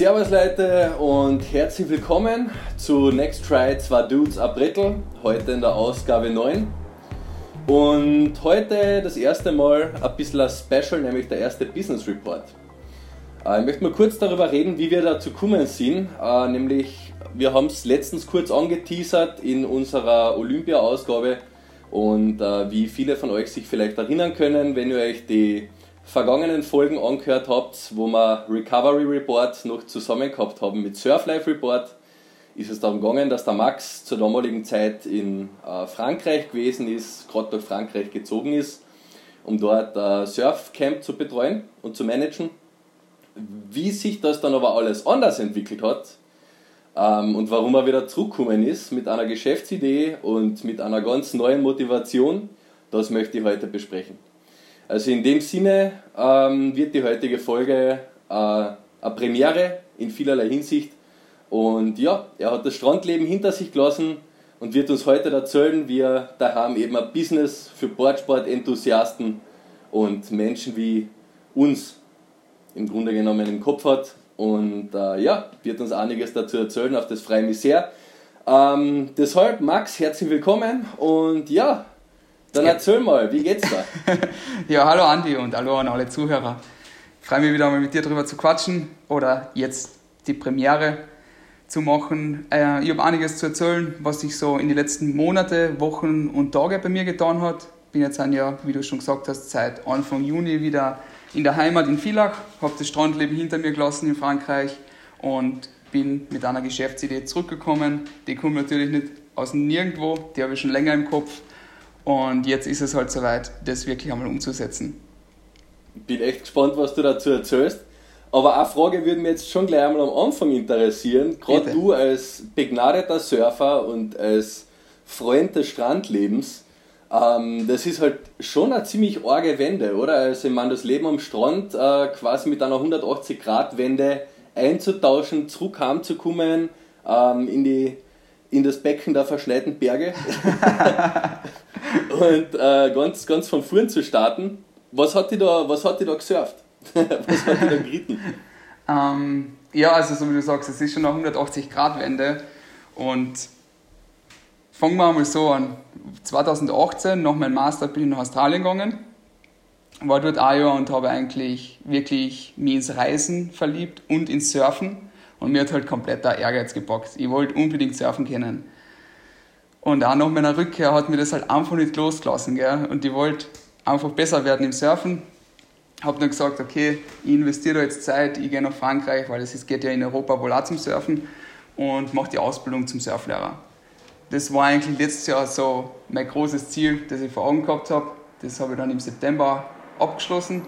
Servus Leute und herzlich willkommen zu Next Try 2 Dudes April, heute in der Ausgabe 9. Und heute das erste Mal ein bisschen ein Special, nämlich der erste Business Report. Äh, ich möchte mal kurz darüber reden, wie wir dazu gekommen sind. Äh, nämlich, wir haben es letztens kurz angeteasert in unserer Olympia-Ausgabe und äh, wie viele von euch sich vielleicht erinnern können, wenn ihr euch die vergangenen Folgen angehört habt, wo wir Recovery Report noch zusammen gehabt haben mit Surf Life Report, ist es darum gegangen, dass der Max zur damaligen Zeit in äh, Frankreich gewesen ist, gerade durch Frankreich gezogen ist, um dort ein Surfcamp zu betreuen und zu managen. Wie sich das dann aber alles anders entwickelt hat ähm, und warum er wieder zurückgekommen ist mit einer Geschäftsidee und mit einer ganz neuen Motivation, das möchte ich heute besprechen. Also in dem Sinne ähm, wird die heutige Folge äh, eine Premiere in vielerlei Hinsicht. Und ja, er hat das Strandleben hinter sich gelassen und wird uns heute erzählen, wie er daheim eben ein Business für Boardsport-Enthusiasten und Menschen wie uns im Grunde genommen im Kopf hat. Und äh, ja, wird uns einiges dazu erzählen, auf das freue ich mich sehr. Ähm, deshalb, Max, herzlich willkommen und ja, dann erzähl mal, wie geht's da? ja, hallo Andi und hallo an alle Zuhörer. Ich freue mich wieder mal mit dir drüber zu quatschen oder jetzt die Premiere zu machen. Äh, ich habe einiges zu erzählen, was sich so in den letzten Monate, Wochen und Tage bei mir getan hat. Ich Bin jetzt ein Jahr, wie du schon gesagt hast, seit Anfang Juni wieder in der Heimat in Villach, habe das Strandleben hinter mir gelassen in Frankreich und bin mit einer Geschäftsidee zurückgekommen. Die kommt natürlich nicht aus nirgendwo, die habe ich schon länger im Kopf und jetzt ist es halt soweit, das wirklich einmal umzusetzen. Bin echt gespannt, was du dazu erzählst. Aber eine Frage würde mich jetzt schon gleich einmal am Anfang interessieren. Gerade du als begnadeter Surfer und als Freund des Strandlebens, ähm, das ist halt schon eine ziemlich arge Wende, oder? Also ich meine, das Leben am Strand äh, quasi mit einer 180-Grad-Wende einzutauschen, zurück heimzukommen, ähm, in die in das Becken der verschneiten Berge und äh, ganz, ganz von vorn zu starten. Was hat die da, was hat die da gesurft? was hat die da geritten? Ähm, ja, also so wie du sagst, es ist schon eine 180-Grad-Wende und fangen wir mal so an. 2018, nach meinem Master, bin ich nach Australien gegangen, war dort ein Jahr und habe eigentlich wirklich mich ins Reisen verliebt und ins Surfen und mir hat halt komplett der Ehrgeiz gepackt. Ich wollte unbedingt surfen können. Und auch nach meiner Rückkehr hat mir das halt einfach nicht losgelassen. Gell? Und ich wollte einfach besser werden im Surfen. Habe dann gesagt, okay, ich investiere da jetzt Zeit, ich gehe nach Frankreich, weil es geht ja in Europa wohl auch zum Surfen und mache die Ausbildung zum Surflehrer. Das war eigentlich letztes Jahr so mein großes Ziel, das ich vor Augen gehabt habe. Das habe ich dann im September abgeschlossen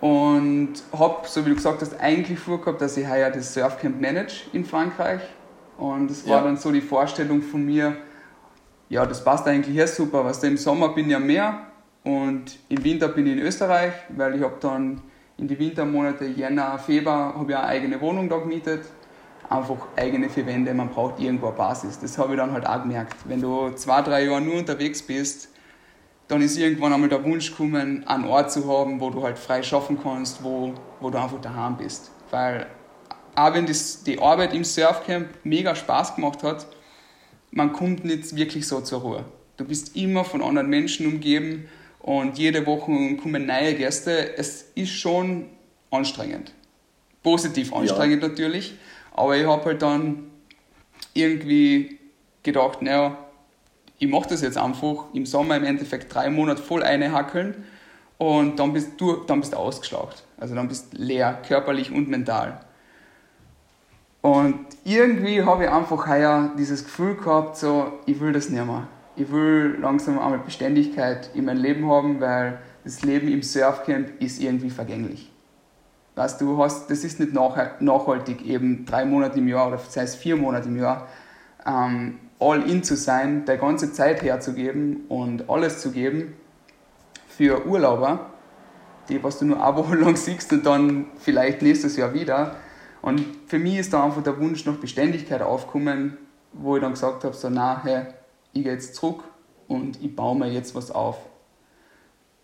und habe, so wie du gesagt hast, eigentlich vorgehabt, dass ich heuer das Surfcamp manage in Frankreich. Und es war ja. dann so die Vorstellung von mir, ja, das passt eigentlich hier super, was im Sommer bin ich am Meer und im Winter bin ich in Österreich, weil ich habe dann in die Wintermonate Jänner, Februar habe ich eine eigene Wohnung da gemietet. Einfach eigene vier Wände, man braucht irgendwo eine Basis. Das habe ich dann halt auch gemerkt. Wenn du zwei, drei Jahre nur unterwegs bist, dann ist irgendwann einmal der Wunsch gekommen, einen Ort zu haben, wo du halt frei schaffen kannst, wo, wo du einfach daheim bist. Weil auch wenn das, die Arbeit im Surfcamp mega Spaß gemacht hat, man kommt nicht wirklich so zur Ruhe. Du bist immer von anderen Menschen umgeben und jede Woche kommen neue Gäste. Es ist schon anstrengend. Positiv anstrengend ja. natürlich, aber ich habe halt dann irgendwie gedacht, naja, ich mache das jetzt einfach im Sommer im Endeffekt drei Monate voll einhackeln und dann bist du dann bist du ausgeschlaucht. Also dann bist du leer, körperlich und mental. Und irgendwie habe ich einfach heuer dieses Gefühl gehabt, so, ich will das nicht mehr. Ich will langsam einmal Beständigkeit in meinem Leben haben, weil das Leben im Surfcamp ist irgendwie vergänglich. Weißt du, hast, das ist nicht nachhaltig, eben drei Monate im Jahr oder sei es vier Monate im Jahr ähm, all in zu sein, der ganze Zeit herzugeben und alles zu geben für Urlauber, die was du nur eine Woche lang siehst und dann vielleicht nächstes Jahr wieder. Und für mich ist da einfach der Wunsch nach Beständigkeit aufgekommen, wo ich dann gesagt habe, so na, hey, ich gehe jetzt zurück und ich baue mir jetzt was auf.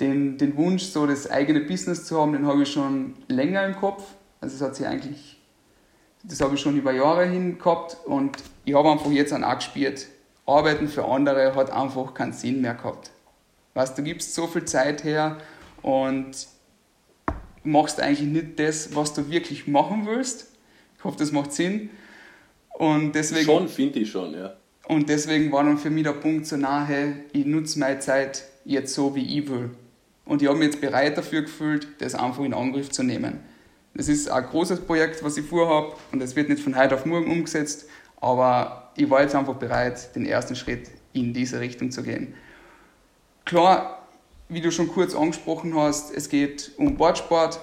Den, den Wunsch, so das eigene Business zu haben, den habe ich schon länger im Kopf. Also es hat sich eigentlich das habe ich schon über Jahre hin gehabt und ich habe einfach jetzt an auch gespürt, Arbeiten für andere hat einfach keinen Sinn mehr gehabt. Weißt, du gibst so viel Zeit her und machst eigentlich nicht das, was du wirklich machen willst. Ich hoffe, das macht Sinn. Und deswegen, schon, finde ich schon, ja. Und deswegen war dann für mich der Punkt so nahe, ich nutze meine Zeit jetzt so, wie ich will. Und ich habe mich jetzt bereit dafür gefühlt, das einfach in Angriff zu nehmen. Das ist ein großes Projekt, was ich vorhabe und es wird nicht von heute auf morgen umgesetzt, aber ich war jetzt einfach bereit, den ersten Schritt in diese Richtung zu gehen. Klar, wie du schon kurz angesprochen hast, es geht um Bordsport.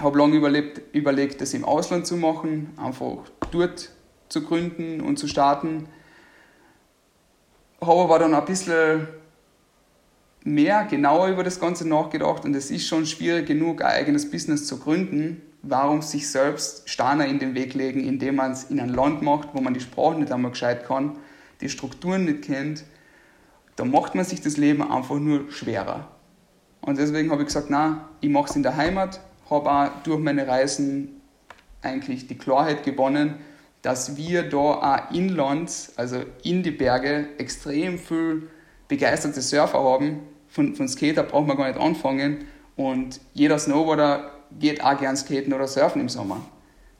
Habe lange überlebt, überlegt, das im Ausland zu machen, einfach dort zu gründen und zu starten. Habe aber dann ein bisschen mehr, genauer über das Ganze nachgedacht und es ist schon schwierig genug, ein eigenes Business zu gründen. Warum sich selbst Steine in den Weg legen, indem man es in ein Land macht, wo man die Sprache nicht einmal gescheit kann, die Strukturen nicht kennt, da macht man sich das Leben einfach nur schwerer. Und deswegen habe ich gesagt, na, ich mache es in der Heimat, habe auch durch meine Reisen eigentlich die Klarheit gewonnen, dass wir da auch inlands, also in die Berge, extrem viel begeisterte Surfer haben, von, von Skater braucht man gar nicht anfangen. Und jeder Snowboarder geht auch gern skaten oder surfen im Sommer.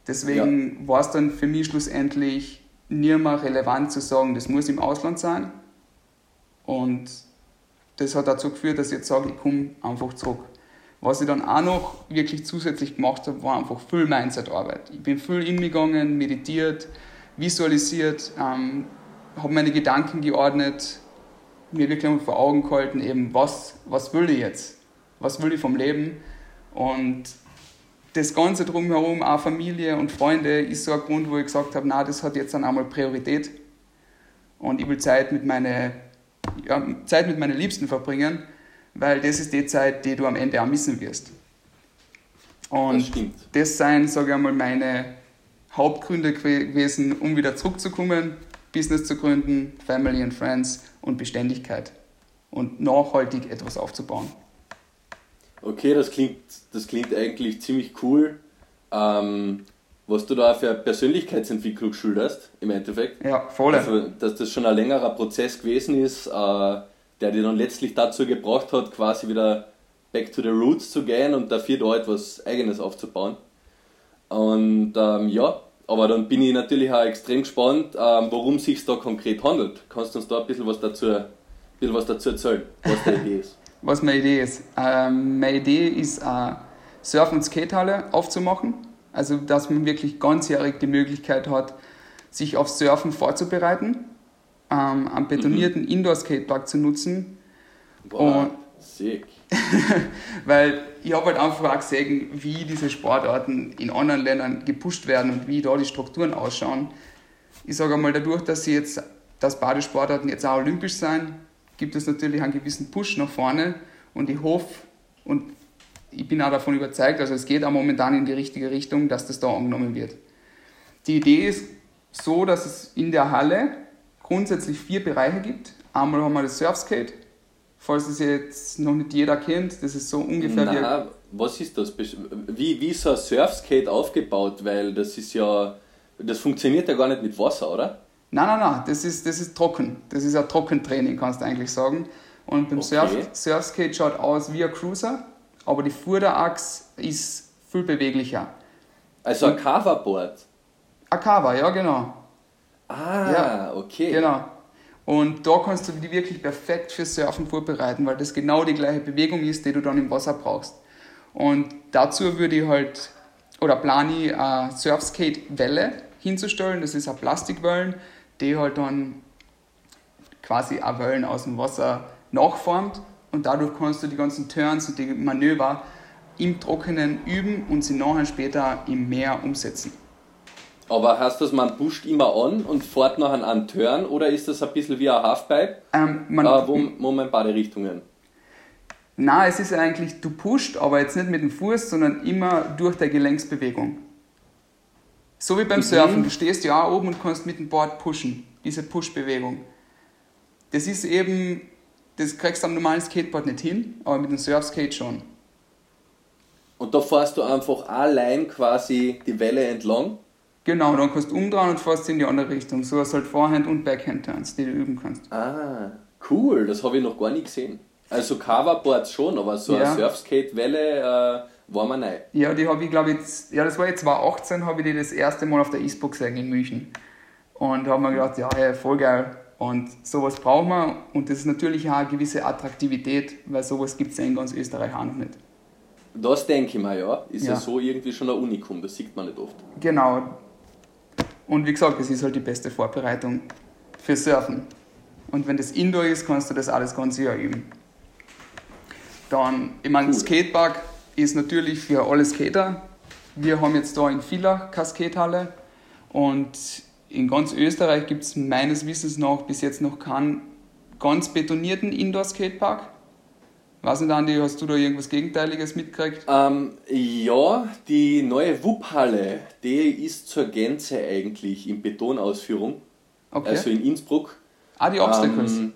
Deswegen ja. war es dann für mich schlussendlich nie mehr relevant zu sagen, das muss im Ausland sein. Und das hat dazu geführt, dass ich jetzt sage, ich komme einfach zurück. Was ich dann auch noch wirklich zusätzlich gemacht habe, war einfach viel Mindset-Arbeit. Ich bin viel in mich gegangen, meditiert, visualisiert, ähm, habe meine Gedanken geordnet, mir wirklich vor Augen gehalten, eben, was, was will ich jetzt? Was will ich vom Leben? Und das Ganze drumherum, auch Familie und Freunde, ist so ein Grund, wo ich gesagt habe, na, das hat jetzt dann einmal Priorität. Und ich will Zeit mit, meine, ja, Zeit mit meinen Liebsten verbringen, weil das ist die Zeit, die du am Ende auch missen wirst. Und das, das seien, sage ich einmal, meine Hauptgründe gewesen, um wieder zurückzukommen, Business zu gründen, Family and Friends und Beständigkeit und nachhaltig etwas aufzubauen. Okay, das klingt, das klingt eigentlich ziemlich cool. Ähm, was du da für Persönlichkeitsentwicklung schilderst, im Endeffekt. Ja, voll. Also, dass das schon ein längerer Prozess gewesen ist, äh, der dir dann letztlich dazu gebracht hat, quasi wieder back to the roots zu gehen und dafür da etwas Eigenes aufzubauen. Und ähm, ja, aber dann bin ich natürlich auch extrem gespannt, ähm, worum es sich da konkret handelt. Kannst du uns da ein bisschen was dazu, ein bisschen was dazu erzählen, was deine Idee ist? Was meine Idee ist? Ähm, meine Idee ist, eine Surf- und Skatehalle aufzumachen. Also, dass man wirklich ganzjährig die Möglichkeit hat, sich auf Surfen vorzubereiten, ähm, einen betonierten mhm. Indoor-Skatepark zu nutzen. Boah, und, sick. weil ich habe halt einfach auch gesehen, wie diese Sportarten in anderen Ländern gepusht werden und wie da die Strukturen ausschauen. Ich sage einmal, dadurch, dass sie jetzt, dass Badesportarten jetzt auch olympisch sein, gibt es natürlich einen gewissen Push nach vorne und ich hoffe und ich bin auch davon überzeugt, also es geht auch momentan in die richtige Richtung, dass das da angenommen wird. Die Idee ist so, dass es in der Halle grundsätzlich vier Bereiche gibt. Einmal haben wir das Surfskate, falls es jetzt noch nicht jeder kennt, das ist so ungefähr Na, was ist das? Wie, wie ist so ein Surfskate aufgebaut? Weil das ist ja, das funktioniert ja gar nicht mit Wasser, oder? Nein, nein, nein, das ist, das ist trocken. Das ist ein Trockentraining, kannst du eigentlich sagen. Und beim okay. Surf, Surfskate schaut aus wie ein Cruiser, aber die Vorderachse ist viel beweglicher. Also ein Coverboard? Ein Cover, ja, genau. Ah, ja, okay. Genau. Und da kannst du die wirklich perfekt für Surfen vorbereiten, weil das genau die gleiche Bewegung ist, die du dann im Wasser brauchst. Und dazu würde ich halt, oder plane ich eine Surfskate-Welle hinzustellen. Das ist eine Plastikwellen, die halt dann quasi auch Wellen aus dem Wasser nachformt. Und dadurch kannst du die ganzen Turns und die Manöver im Trockenen üben und sie nachher später im Meer umsetzen. Aber heißt das, man pusht immer an und fährt nachher einen Turn oder ist das ein bisschen wie ein Halfpipe, ähm, man, äh, wo, wo man beide Richtungen? Nein, es ist eigentlich, du pusht, aber jetzt nicht mit dem Fuß, sondern immer durch der Gelenksbewegung. So wie beim mhm. Surfen, du stehst ja auch oben und kannst mit dem Board pushen, diese Push-Bewegung. Das ist eben, das kriegst du am normalen Skateboard nicht hin, aber mit dem Surfskate schon. Und da fährst du einfach allein quasi die Welle entlang? Genau, dann kannst du umdrehen und fährst in die andere Richtung. So hast du halt Vorhand- und Backhand-Turns, die du üben kannst. Ah, cool, das habe ich noch gar nicht gesehen. Also Coverboards schon, aber so Ja. eine Surfskate-Welle äh, war mir neu. Ja, die habe ich glaube jetzt, ja das war jetzt 2018, habe ich die das erste Mal auf der ISPO gesehen in München. Und habe mir gedacht, ja, hey, voll geil. Und sowas brauchen wir. Und das ist natürlich auch eine gewisse Attraktivität, weil sowas gibt es ja in ganz Österreich auch noch nicht. Das denke ich mir, ja. Ist ja. Ja. so irgendwie schon ein Unikum, das sieht man nicht oft. Genau. Und wie gesagt, das ist halt die beste Vorbereitung für Surfen. Und wenn das Indoor ist, kannst du das alles ganze Jahr üben. Dann, ich meine, Cool. Skatepark ist natürlich für alle Skater. Wir haben jetzt da in Villach keine Skatehalle und in ganz Österreich gibt es meines Wissens nach bis jetzt noch keinen ganz betonierten Indoor-Skatepark. Weiß nicht, Andi, hast du da irgendwas Gegenteiliges mitgekriegt? Ähm, ja, die neue WUP-Halle, die ist zur Gänze eigentlich in Betonausführung. Okay. Also in Innsbruck. ah, die Obstacles. Ähm,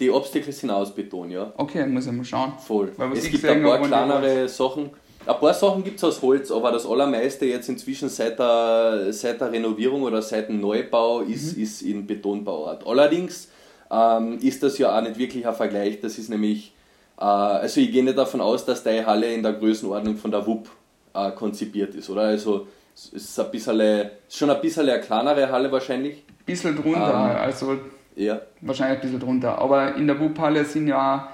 die Obstacles sind aus Beton, ja. okay, muss ich mal schauen. Voll. Weil was es gibt ein paar kleinere Sachen. Ein paar Sachen gibt es aus Holz, aber das allermeiste jetzt inzwischen seit der, seit der Renovierung oder seit dem Neubau ist, Mhm. ist in Betonbauart. Allerdings ähm, ist das ja auch nicht wirklich ein Vergleich. Das ist nämlich, äh, also ich gehe nicht davon aus, dass die Halle in der Größenordnung von der WUP äh, konzipiert ist, oder? Also es ist ein bisschen, schon ein bisschen eine kleinere Halle wahrscheinlich. bisschen drunter, Ähm. also Ja. wahrscheinlich ein bisschen drunter. Aber in der WUP-Halle sind ja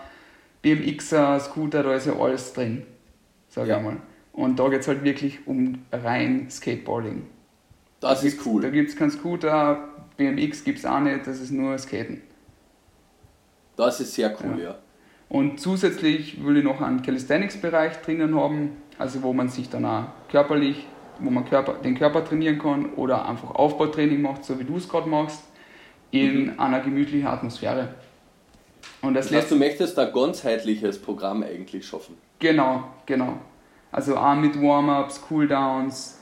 BMXer, Scooter, da ist ja alles drin, sag Ja. ich mal. Und da geht es halt wirklich um rein Skateboarding. Das Da ist cool. Da gibt es keinen Scooter, BMX gibt es auch nicht, das ist nur Skaten. Das ist sehr cool, ja. Und zusätzlich will ich noch einen Calisthenics-Bereich drinnen haben, also wo man sich dann auch körperlich, wo man Körper, den Körper trainieren kann oder einfach Aufbautraining macht, so wie du es gerade machst, in einer gemütlichen Atmosphäre. Und das Das heißt, du möchtest ein ganzheitliches Programm eigentlich schaffen. Genau, genau. Also auch mit Warm-ups, Cooldowns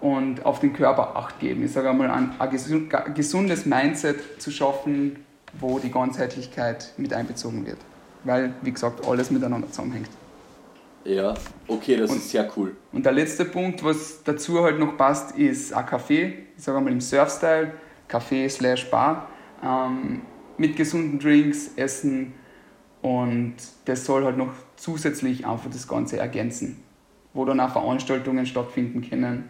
und auf den Körper Acht geben. Ich sage einmal, ein, ein gesund- ein gesundes Mindset zu schaffen, wo die Ganzheitlichkeit mit einbezogen wird. Weil, wie gesagt, alles miteinander zusammenhängt. Ja, okay, das Und- ist sehr cool. Und der letzte Punkt, was dazu halt noch passt, ist ein Café. Ich sage mal im Surf-Style, Café slash Bar. Ähm, mit gesunden Drinks, Essen und das soll halt noch zusätzlich einfach das Ganze ergänzen, wo dann auch Veranstaltungen stattfinden können.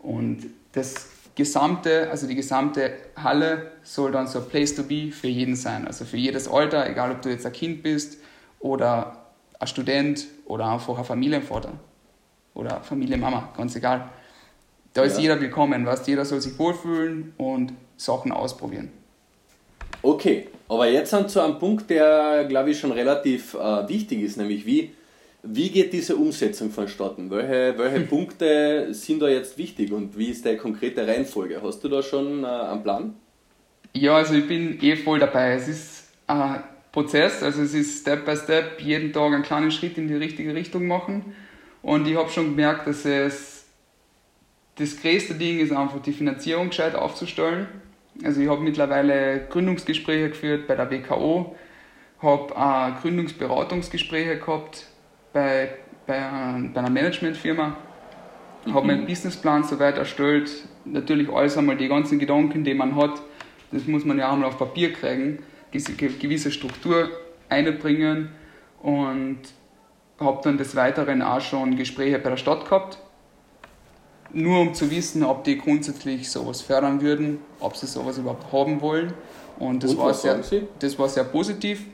Und das gesamte, also die gesamte Halle soll dann so ein Place to be für jeden sein. Also für jedes Alter, egal ob du jetzt ein Kind bist oder ein Student oder einfach ein Familienvater oder Familienmama, ganz egal. Da ist Ja. jeder willkommen, weißt, jeder soll sich wohlfühlen und Sachen ausprobieren. Okay, aber jetzt sind zu einem Punkt, der, glaube ich, schon relativ äh, wichtig ist, nämlich wie, wie geht diese Umsetzung vonstatten? Welche, welche Punkte sind da jetzt wichtig und wie ist die konkrete Reihenfolge? Hast du da schon äh, einen Plan? Ja, also ich bin eh voll dabei. Es ist ein Prozess, also es ist Step by Step, jeden Tag einen kleinen Schritt in die richtige Richtung machen. Und ich habe schon gemerkt, dass es das größte Ding ist einfach die Finanzierung gescheit aufzustellen. Also ich habe mittlerweile Gründungsgespräche geführt bei der WKO, habe auch Gründungsberatungsgespräche gehabt bei, bei, bei einer Managementfirma, habe meinen Businessplan soweit erstellt. Natürlich alles einmal die ganzen Gedanken, die man hat, das muss man ja auch mal auf Papier kriegen, diese ge- gewisse Struktur einbringen. Und habe dann des Weiteren auch schon Gespräche bei der Stadt gehabt, nur um zu wissen, ob die grundsätzlich sowas fördern würden, ob sie sowas überhaupt haben wollen. Und das, Und war, sehr, das war sehr positiv.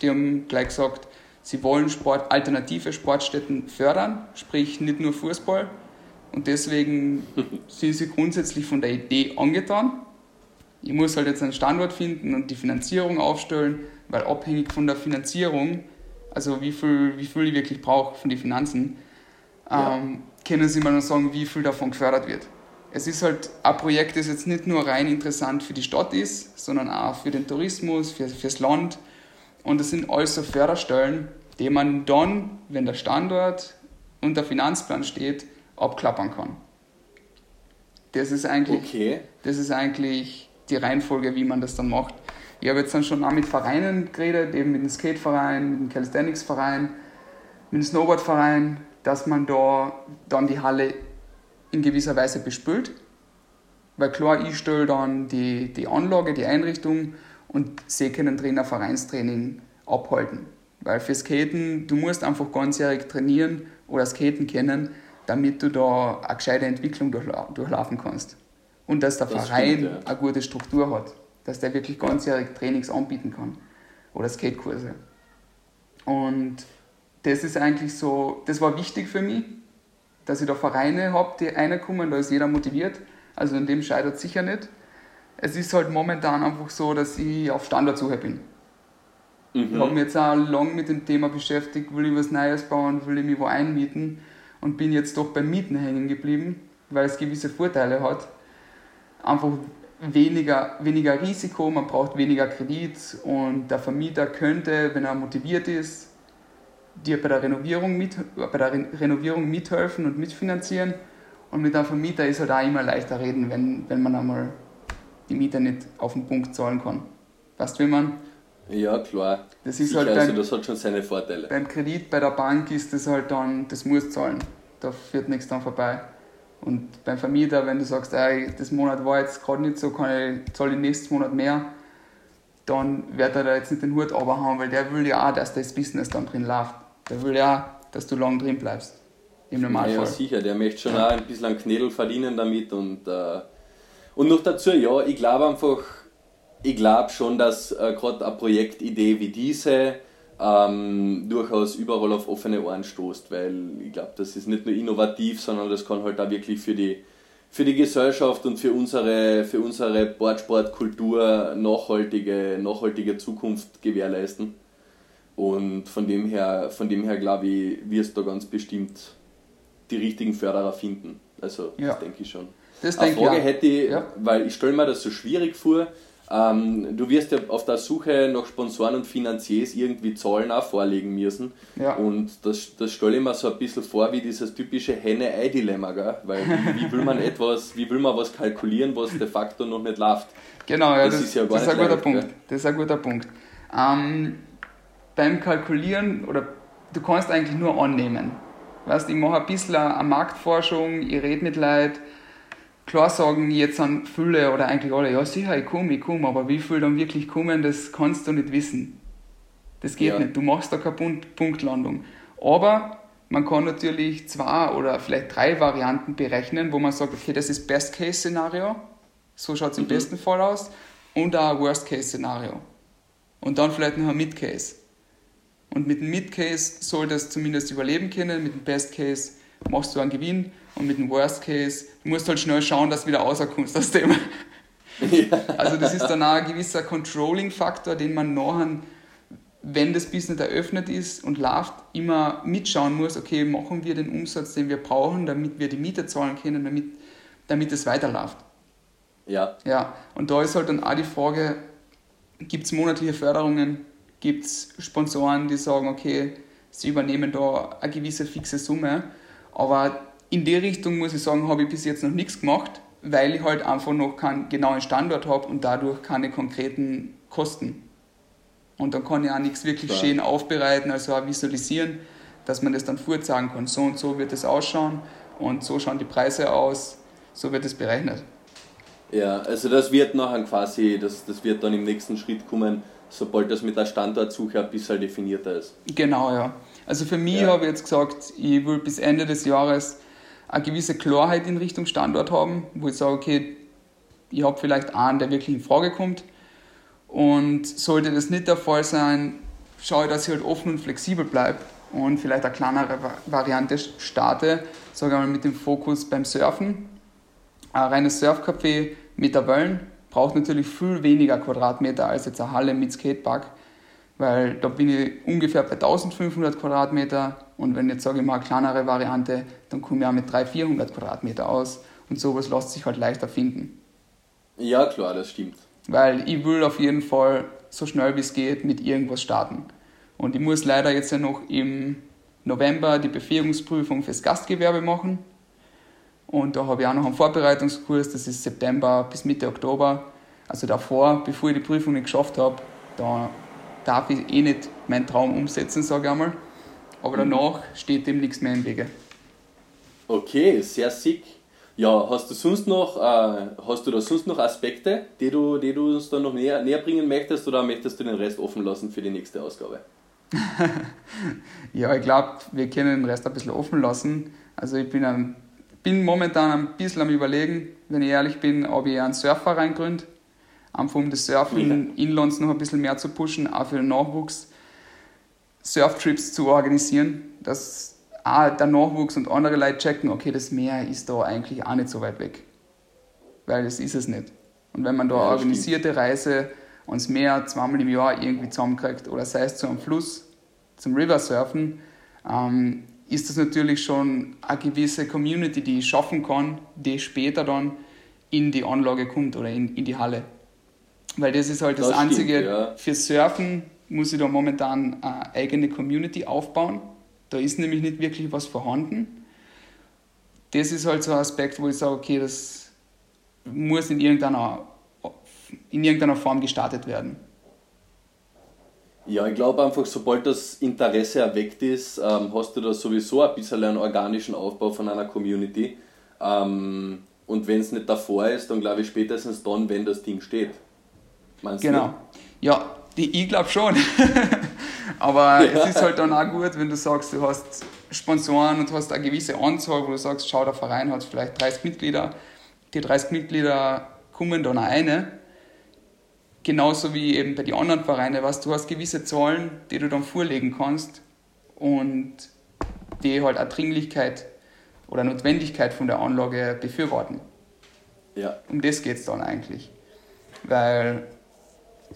Die haben gleich gesagt, sie wollen Sport, alternative Sportstätten fördern, sprich nicht nur Fußball. Und deswegen sind sie grundsätzlich von der Idee angetan. Ich muss halt jetzt einen Standort finden und die Finanzierung aufstellen, weil abhängig von der Finanzierung, also wie viel, wie viel ich wirklich brauche von den Finanzen, Ja. ähm, können sie dann sagen, wie viel davon gefördert wird. Es ist halt ein Projekt, das jetzt nicht nur rein interessant für die Stadt ist, sondern auch für den Tourismus, für, fürs Land. Und das sind alles so Förderstellen, die man dann, wenn der Standort und der Finanzplan steht, abklappern kann. Das ist eigentlich Okay. das ist eigentlich die Reihenfolge, wie man das dann macht. Ich habe jetzt dann schon auch mit Vereinen geredet, eben mit dem Skateverein, mit dem Calisthenics-Verein, mit dem Snowboardverein, dass man da dann die Halle in gewisser Weise bespült. Weil klar, ich stelle dann die, die Anlage, die Einrichtung und sie können Trainer Vereinstraining abhalten. Weil für Skaten, du musst einfach ganzjährig trainieren oder Skaten kennen, damit du da eine gescheite Entwicklung durchlaufen kannst. Und dass der das Verein stimmt, ja. eine gute Struktur hat. Dass der wirklich ganzjährig Trainings anbieten kann. Oder Skatekurse. Und das ist eigentlich so, das war wichtig für mich, dass ich da Vereine habe, die reinkommen, da ist jeder motiviert. Also in dem scheitert es sicher nicht. Es ist halt momentan einfach so, dass ich auf Standardsuche bin. Mhm. Ich habe mich jetzt auch lange mit dem Thema beschäftigt, will ich was Neues bauen, will ich mich wo einmieten und bin jetzt doch beim Mieten hängen geblieben, weil es gewisse Vorteile hat. Einfach weniger, weniger Risiko, man braucht weniger Kredit und der Vermieter könnte, wenn er motiviert ist, dir bei der Renovierung, mit, bei der Renovierung mithelfen und mitfinanzieren. Und mit einem Vermieter ist halt auch immer leichter reden, wenn, wenn man einmal die Miete nicht auf den Punkt zahlen kann. Weißt du, wie man? Ja, klar. Das ist halt beim, also das hat schon seine Vorteile. Beim Kredit bei der Bank ist das halt dann, das muss zahlen. Da führt nichts dann vorbei. Und beim Vermieter, wenn du sagst, ey, das Monat war jetzt gerade nicht so, kann ich, zahle ich nächsten Monat mehr, dann wird er da jetzt nicht den Hut haben, weil der will ja auch, dass das Business dann drin läuft. Der will ja, dass du lang drin bleibst. Im Normalfall. Ja, sicher, der möchte schon auch ein bisschen Knädel verdienen damit und, äh, und noch dazu, ja, ich glaube einfach, ich glaube schon, dass äh, gerade eine Projektidee wie diese ähm, durchaus überall auf offene Ohren stoßt, weil ich glaube, das ist nicht nur innovativ, sondern das kann halt auch wirklich für die, für die Gesellschaft und für unsere, für unsere Boardsportkultur nachhaltige, nachhaltige Zukunft gewährleisten. Und von dem her, von dem her glaube ich, wirst du da ganz bestimmt die richtigen Förderer finden. Also ja. das denke ich schon. Das Eine Frage ich hätte ich, ja. weil ich stelle mir das so schwierig vor, ähm, du wirst ja auf der Suche nach Sponsoren und Finanziers irgendwie Zahlen auch vorlegen müssen. Ja. Und das, das stelle ich mir so ein bisschen vor wie dieses typische Henne-Ei-Dilemma, weil wie, wie, will man etwas, wie will man was kalkulieren, was de facto noch nicht läuft. Genau, ja, das, das ist ja gar das ist ein guter leicht, Punkt. Das ist ein guter Punkt. Ähm, beim Kalkulieren, oder du kannst eigentlich nur annehmen. Weißt, ich mache ein bisschen eine Marktforschung, ich rede mit Leuten, klar sagen jetzt an viele oder eigentlich alle, ja sicher, ich komme, ich komme, aber wie viele dann wirklich kommen, das kannst du nicht wissen. Das geht ja. nicht, du machst da keine Punktlandung. Aber man kann natürlich zwei oder vielleicht drei Varianten berechnen, wo man sagt, okay, das ist Best-Case-Szenario, so schaut es im mhm. besten Fall aus, und auch ein Worst-Case-Szenario. Und dann vielleicht noch ein Mid-Case. Und mit dem Mid-Case soll das zumindest überleben können, mit dem Best-Case machst du einen Gewinn und mit dem Worst Case, du musst halt schnell schauen, dass du wieder rauskommst aus dem. Ja. Also das ist dann auch ein gewisser Controlling-Faktor, den man nachher, wenn das Business eröffnet ist und läuft, immer mitschauen muss, okay, machen wir den Umsatz, den wir brauchen, damit wir die Miete zahlen können, damit, damit es weiterläuft. Ja. Ja, und da ist halt dann auch die Frage, gibt es monatliche Förderungen, gibt es Sponsoren, die sagen, okay, sie übernehmen da eine gewisse fixe Summe, aber in die Richtung muss ich sagen, habe ich bis jetzt noch nichts gemacht, weil ich halt einfach noch keinen genauen Standort habe und dadurch keine konkreten Kosten. Und dann kann ich auch nichts wirklich Klar. schön aufbereiten, also auch visualisieren, dass man das dann vorsagen kann. So und so wird es ausschauen und so schauen die Preise aus, so wird es berechnet. Ja, also das wird nachher quasi, das, das wird dann im nächsten Schritt kommen, sobald das mit der Standortsuche ein bisschen definierter ist. Genau, ja. Also für mich ja. habe ich jetzt gesagt, ich will bis Ende des Jahres eine gewisse Klarheit in Richtung Standort haben, wo ich sage, okay, ich habe vielleicht einen, der wirklich in Frage kommt. Und sollte das nicht der Fall sein, schaue ich, dass ich halt offen und flexibel bleibe und vielleicht eine kleinere Variante starte, sage mal mit dem Fokus beim Surfen. Ein reines Surfcafé mit der Wellen braucht natürlich viel weniger Quadratmeter als jetzt eine Halle mit Skatepark, weil da bin ich ungefähr bei 1500 Quadratmeter und wenn jetzt sage ich mal eine kleinere Variante, dann komme ich auch mit 300, 400 Quadratmeter aus und sowas lässt sich halt leichter finden. Ja, klar, das stimmt. Weil ich will auf jeden Fall so schnell wie es geht mit irgendwas starten. Und ich muss leider jetzt ja noch im November die Befähigungsprüfung fürs Gastgewerbe machen. Und da habe ich auch noch einen Vorbereitungskurs, das ist September bis Mitte Oktober. Also davor, bevor ich die Prüfung nicht geschafft habe, da darf ich eh nicht meinen Traum umsetzen, sage ich einmal. Aber mhm. danach steht dem nichts mehr im Wege. Okay, sehr sick. Ja, hast du sonst noch, äh, hast du da sonst noch Aspekte, die du, die du uns da noch näher, näher bringen möchtest oder möchtest du den Rest offen lassen für die nächste Ausgabe? ja, ich glaube, wir können den Rest ein bisschen offen lassen. Also ich bin, ein, bin momentan ein bisschen am überlegen, wenn ich ehrlich bin, ob ich einen Surfverein gründe. Einfach um das Surfen ja. Inlands noch ein bisschen mehr zu pushen, auch für den Nachwuchs. Surftrips zu organisieren, dass auch der Nachwuchs und andere Leute checken, okay, das Meer ist da eigentlich auch nicht so weit weg. Weil das ist es nicht. Und wenn man da ja, organisierte stimmt. Reise ans Meer zweimal im Jahr irgendwie zusammenkriegt oder sei es zu einem Fluss, zum Riversurfen, ähm, ist das natürlich schon eine gewisse Community, die ich schaffen kann, die später dann in die Anlage kommt oder in, in die Halle. Weil das ist halt das, das Einzige, stimmt, ja. für Surfen muss ich da momentan eine eigene Community aufbauen. Da ist nämlich nicht wirklich was vorhanden. Das ist halt so ein Aspekt, wo ich sage, okay, das muss in irgendeiner, in irgendeiner Form gestartet werden. Ja, ich glaube einfach, sobald das Interesse erweckt ist, ähm, hast du da sowieso ein bisschen einen organischen Aufbau von einer Community. Ähm, und wenn es nicht davor ist, dann glaube ich spätestens dann, wenn das Ding steht. Meinst genau. Du? Ja, die, ich glaube schon. Aber ja. es ist halt dann auch gut, wenn du sagst, du hast Sponsoren und hast eine gewisse Anzahl, wo du sagst, schau, der Verein hat vielleicht 30 Mitglieder. Die 30 Mitglieder kommen dann auch eine. Genauso wie eben bei den anderen Vereinen, was du hast gewisse Zahlen, die du dann vorlegen kannst und die halt auch Dringlichkeit oder Notwendigkeit von der Anlage befürworten. Ja. Um das geht es dann eigentlich. Weil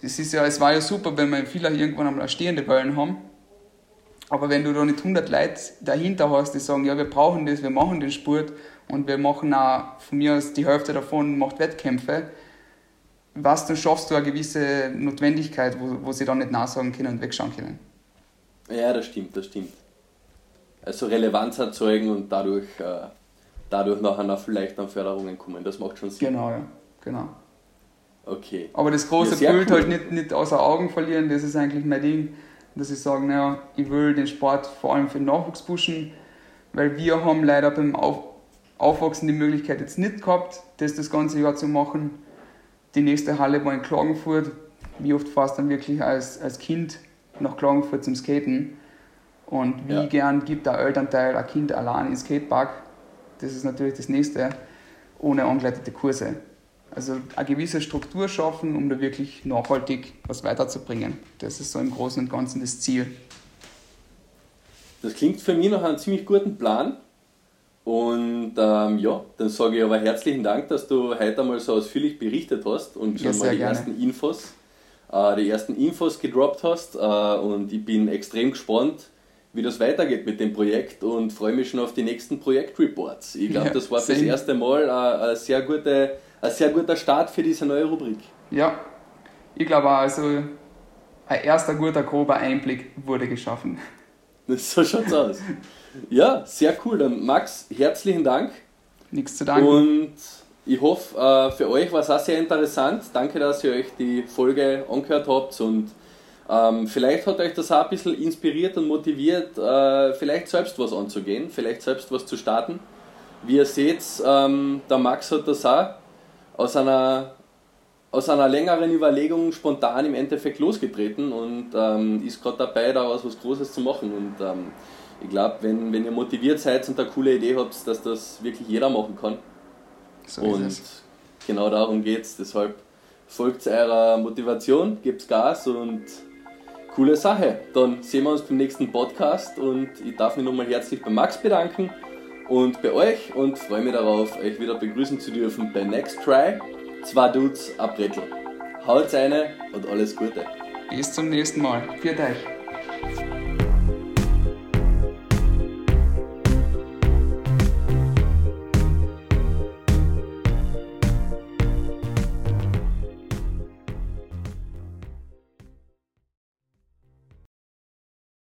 es, ist ja, es war ja super, wenn wir vielleicht irgendwann einmal stehende Wellen haben. Aber wenn du da nicht 100 Leute dahinter hast, die sagen, ja, wir brauchen das, wir machen den Sport und wir machen auch von mir aus die Hälfte davon macht Wettkämpfe, was, dann schaffst du eine gewisse Notwendigkeit, wo, wo sie dann nicht nachsagen können und wegschauen können. Ja, das stimmt, das stimmt. Also Relevanz erzeugen und dadurch, äh, dadurch nachher vielleicht an Förderungen kommen, das macht schon Sinn. Genau, ja, genau. Okay. Aber das große ja, Bild cool. halt nicht, nicht außer Augen verlieren, das ist eigentlich mein Ding, dass ich sage, naja, ich will den Sport vor allem für den Nachwuchs pushen, weil wir haben leider beim Auf Aufwachsen die Möglichkeit jetzt nicht gehabt, das das ganze Jahr zu machen. Die nächste Halle war in Klagenfurt. Wie oft fährst du dann wirklich als, als Kind nach Klagenfurt zum Skaten? Und wie ja. gern gibt der Elternteil ein Kind allein ins Skatepark? Das ist natürlich das nächste, ohne angeleitete Kurse. Also eine gewisse Struktur schaffen, um da wirklich nachhaltig was weiterzubringen. Das ist so im Großen und Ganzen das Ziel. Das klingt für mich nach einem ziemlich guten Plan. Und ähm, ja, dann sage ich aber herzlichen Dank, dass du heute einmal so ausführlich berichtet hast und schon ja, mal die gerne. ersten Infos, äh, die ersten Infos gedroppt hast. Äh, und ich bin extrem gespannt, wie das weitergeht mit dem Projekt und freue mich schon auf die nächsten Projektreports. Ich glaube, ja, das war das erste Mal eine, eine sehr gute ein sehr guter Start für diese neue Rubrik. Ja, ich glaube auch, also ein erster guter, grober Einblick wurde geschaffen. So schaut's aus. Ja, sehr cool. Dann Max, herzlichen Dank. Nichts zu danken. Und ich hoffe, äh, für euch war es auch sehr interessant. Danke, dass ihr euch die Folge angehört habt und ähm, vielleicht hat euch das auch ein bisschen inspiriert und motiviert, äh, vielleicht selbst was anzugehen, vielleicht selbst was zu starten. Wie ihr seht, ähm, der Max hat das auch aus einer, aus einer längeren Überlegung spontan im Endeffekt losgetreten und ähm, ist gerade dabei, da was, was Großes zu machen. Und ähm, ich glaube, wenn, wenn ihr motiviert seid und eine coole Idee habt, dass das wirklich jeder machen kann. So und genau darum geht es. Deshalb folgt eurer Motivation, gebt Gas und coole Sache. Dann sehen wir uns beim nächsten Podcast und ich darf mich nochmal herzlich bei Max bedanken und bei euch und freue mich darauf, euch wieder begrüßen zu dürfen bei Next Try. Zwei Dudes, ein Brettel. Haut eine und alles Gute. Bis zum nächsten Mal. Viert euch.